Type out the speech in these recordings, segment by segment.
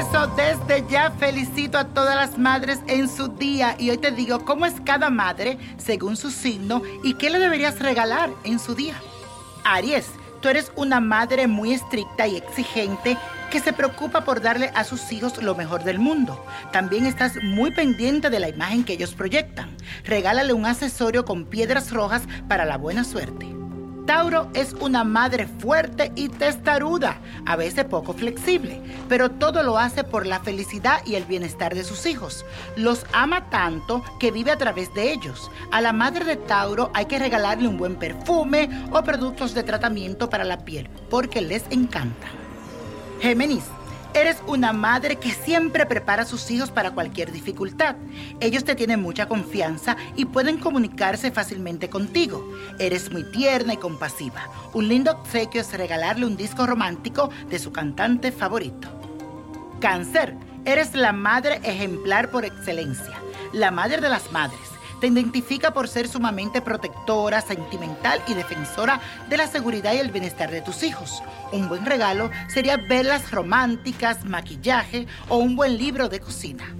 Desde ya felicito a todas las madres en su día y hoy te digo cómo es cada madre según su signo y qué le deberías regalar en su día. Aries, tú eres una madre muy estricta y exigente que se preocupa por darle a sus hijos lo mejor del mundo. También estás muy pendiente de la imagen que ellos proyectan. Regálale un accesorio con piedras rojas para la buena suerte. Tauro es una madre fuerte y testaruda, a veces poco flexible, pero todo lo hace por la felicidad y el bienestar de sus hijos. Los ama tanto que vive a través de ellos. A la madre de Tauro hay que regalarle un buen perfume o productos de tratamiento para la piel, porque les encanta. Géminis. Eres una madre que siempre prepara a sus hijos para cualquier dificultad. Ellos te tienen mucha confianza y pueden comunicarse fácilmente contigo. Eres muy tierna y compasiva. Un lindo obsequio es regalarle un disco romántico de su cantante favorito. Cáncer. Eres la madre ejemplar por excelencia. La madre de las madres te identifica por ser sumamente protectora, sentimental y defensora de la seguridad y el bienestar de tus hijos. Un buen regalo sería velas románticas, maquillaje o un buen libro de cocina.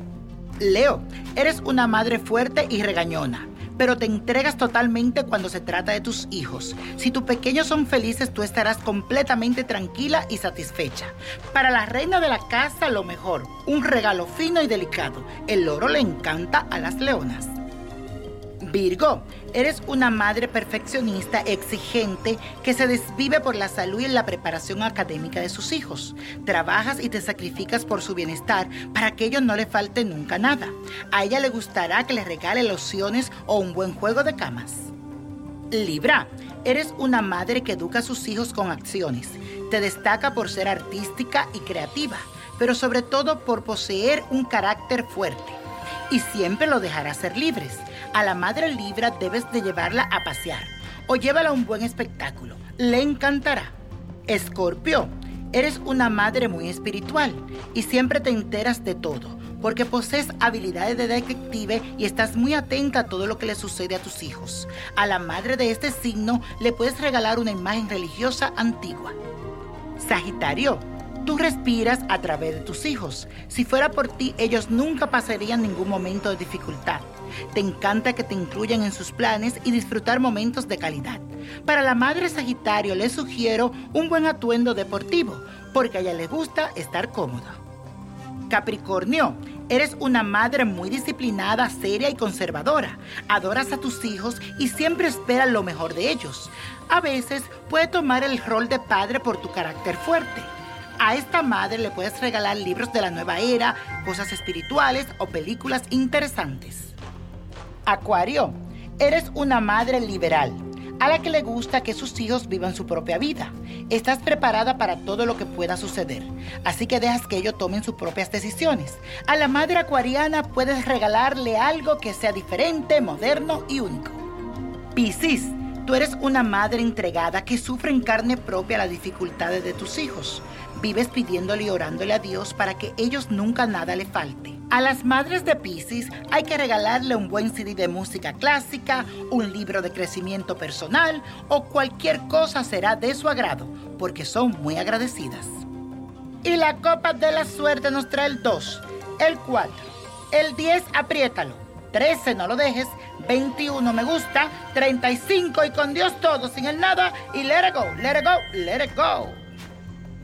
Leo, eres una madre fuerte y regañona pero te entregas totalmente cuando se trata de tus hijos. Si tus pequeños son felices, tú estarás completamente tranquila y satisfecha. Para la reina de la casa, lo mejor, un regalo fino y delicado. El oro le encanta a las leonas. Virgo, eres una madre perfeccionista, exigente, que se desvive por la salud y la preparación académica de sus hijos. Trabajas y te sacrificas por su bienestar para que ellos no le falte nunca nada. A ella le gustará que le regale lociones o un buen juego de camas. Libra, eres una madre que educa a sus hijos con acciones. Te destaca por ser artística y creativa, pero sobre todo por poseer un carácter fuerte. Y siempre lo dejará ser libres a la madre Libra debes de llevarla a pasear o llévala a un buen espectáculo. Le encantará. Escorpio, eres una madre muy espiritual y siempre te enteras de todo porque posees habilidades de detective y estás muy atenta a todo lo que le sucede a tus hijos. A la madre de este signo le puedes regalar una imagen religiosa antigua. Sagitario, Tú respiras a través de tus hijos. Si fuera por ti, ellos nunca pasarían ningún momento de dificultad. Te encanta que te incluyan en sus planes y disfrutar momentos de calidad. Para la madre Sagitario le sugiero un buen atuendo deportivo, porque a ella le gusta estar cómoda. Capricornio, eres una madre muy disciplinada, seria y conservadora. Adoras a tus hijos y siempre esperas lo mejor de ellos. A veces puede tomar el rol de padre por tu carácter fuerte. A esta madre le puedes regalar libros de la nueva era, cosas espirituales o películas interesantes. Acuario, eres una madre liberal, a la que le gusta que sus hijos vivan su propia vida. Estás preparada para todo lo que pueda suceder, así que dejas que ellos tomen sus propias decisiones. A la madre acuariana puedes regalarle algo que sea diferente, moderno y único. Piscis, tú eres una madre entregada que sufre en carne propia las dificultades de tus hijos. Vives pidiéndole y orándole a Dios para que ellos nunca nada le falte. A las madres de Pisces hay que regalarle un buen CD de música clásica, un libro de crecimiento personal o cualquier cosa será de su agrado, porque son muy agradecidas. Y la copa de la suerte nos trae el 2, el 4, el 10, apriétalo, 13, no lo dejes, 21, me gusta, 35 y con Dios todo, sin el nada, y let it go, let it go, let it go.